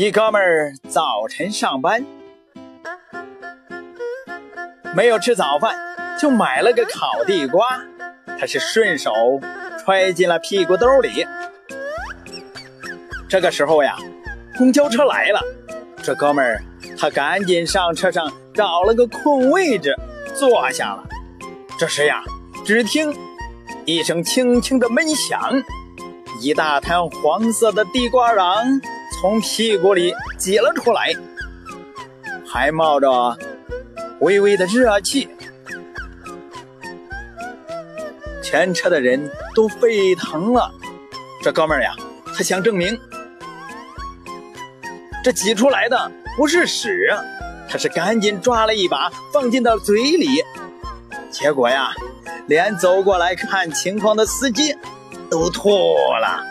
一哥们儿早晨上班，没有吃早饭，就买了个烤地瓜。他是顺手揣进了屁股兜里。这个时候呀，公交车来了，这哥们儿他赶紧上车上找了个空位置坐下了。这时呀，只听一声轻轻的闷响，一大滩黄色的地瓜瓤。从屁股里挤了出来，还冒着微微的热气。全车的人都沸腾了。这哥们儿呀，他想证明这挤出来的不是屎，他是赶紧抓了一把放进到嘴里。结果呀，连走过来看情况的司机都吐了。